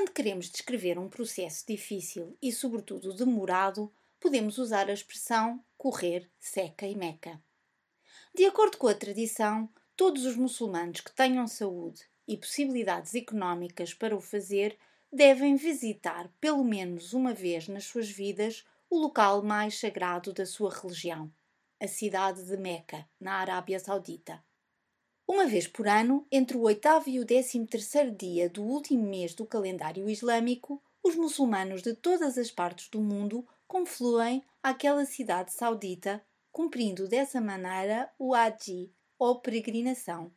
Quando queremos descrever um processo difícil e, sobretudo, demorado, podemos usar a expressão correr seca e meca. De acordo com a tradição, todos os muçulmanos que tenham saúde e possibilidades económicas para o fazer devem visitar pelo menos uma vez nas suas vidas o local mais sagrado da sua religião, a cidade de Meca, na Arábia Saudita. Uma vez por ano, entre o oitavo e o décimo terceiro dia do último mês do calendário islâmico, os muçulmanos de todas as partes do mundo confluem àquela cidade saudita, cumprindo dessa maneira o Haji, ou peregrinação.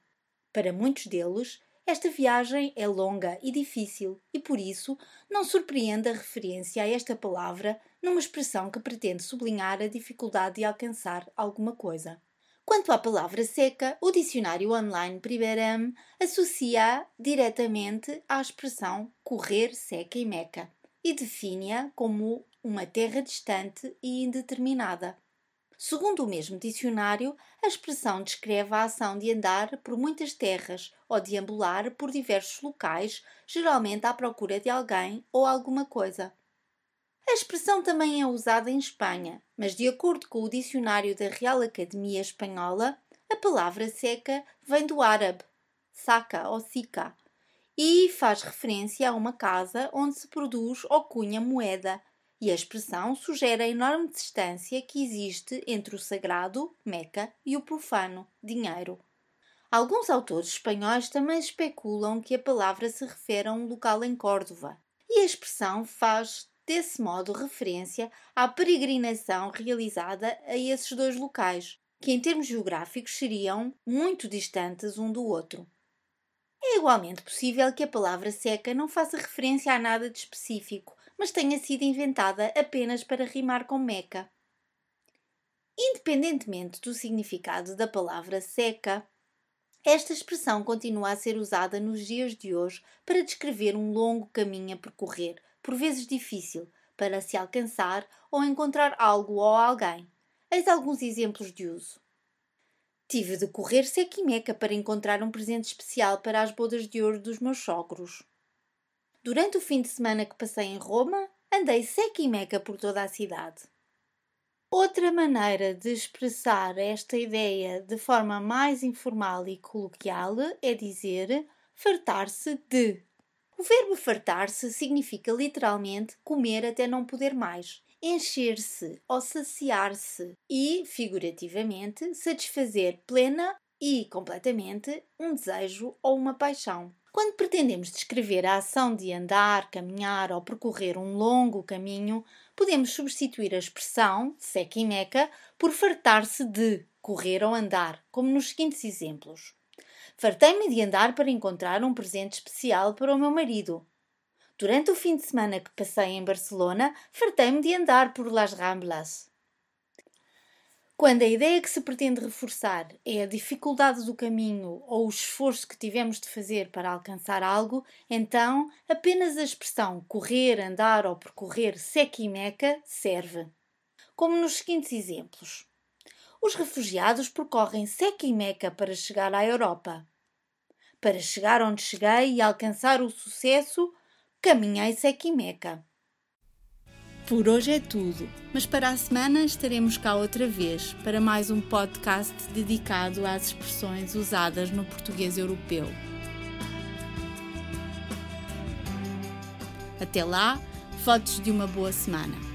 Para muitos deles, esta viagem é longa e difícil e, por isso, não surpreende a referência a esta palavra numa expressão que pretende sublinhar a dificuldade de alcançar alguma coisa. Quanto à palavra seca, o dicionário online Primeram associa diretamente à expressão correr seca e meca e define-a como uma terra distante e indeterminada. Segundo o mesmo dicionário, a expressão descreve a ação de andar por muitas terras ou de ambular por diversos locais, geralmente à procura de alguém ou alguma coisa. A expressão também é usada em Espanha, mas de acordo com o dicionário da Real Academia Espanhola, a palavra seca vem do árabe saca ou sica e faz referência a uma casa onde se produz ou cunha moeda, e a expressão sugere a enorme distância que existe entre o sagrado, Meca, e o profano, dinheiro. Alguns autores espanhóis também especulam que a palavra se refere a um local em Córdoba, e a expressão faz desse modo referência à peregrinação realizada a esses dois locais, que em termos geográficos seriam muito distantes um do outro. É igualmente possível que a palavra seca não faça referência a nada de específico, mas tenha sido inventada apenas para rimar com Meca. Independentemente do significado da palavra seca, esta expressão continua a ser usada nos dias de hoje para descrever um longo caminho a percorrer, por vezes difícil, para se alcançar ou encontrar algo ou alguém. Eis alguns exemplos de uso. Tive de correr seca e meca para encontrar um presente especial para as bodas de ouro dos meus sogros. Durante o fim de semana que passei em Roma, andei seca e meca por toda a cidade. Outra maneira de expressar esta ideia de forma mais informal e coloquial é dizer fartar-se de. O verbo fartar-se significa literalmente comer até não poder mais, encher-se ou saciar-se e, figurativamente, satisfazer plena e completamente um desejo ou uma paixão. Quando pretendemos descrever a ação de andar, caminhar ou percorrer um longo caminho, podemos substituir a expressão seca e meca por fartar-se de correr ou andar, como nos seguintes exemplos. Fartei-me de andar para encontrar um presente especial para o meu marido. Durante o fim de semana que passei em Barcelona, fartei-me de andar por Las Ramblas. Quando a ideia que se pretende reforçar é a dificuldade do caminho ou o esforço que tivemos de fazer para alcançar algo, então apenas a expressão correr, andar ou percorrer seca e meca serve. Como nos seguintes exemplos: Os refugiados percorrem seca e meca para chegar à Europa. Para chegar onde cheguei e alcançar o sucesso, caminhei seca e meca. Por hoje é tudo, mas para a semana estaremos cá outra vez para mais um podcast dedicado às expressões usadas no português europeu. Até lá, fotos de uma boa semana.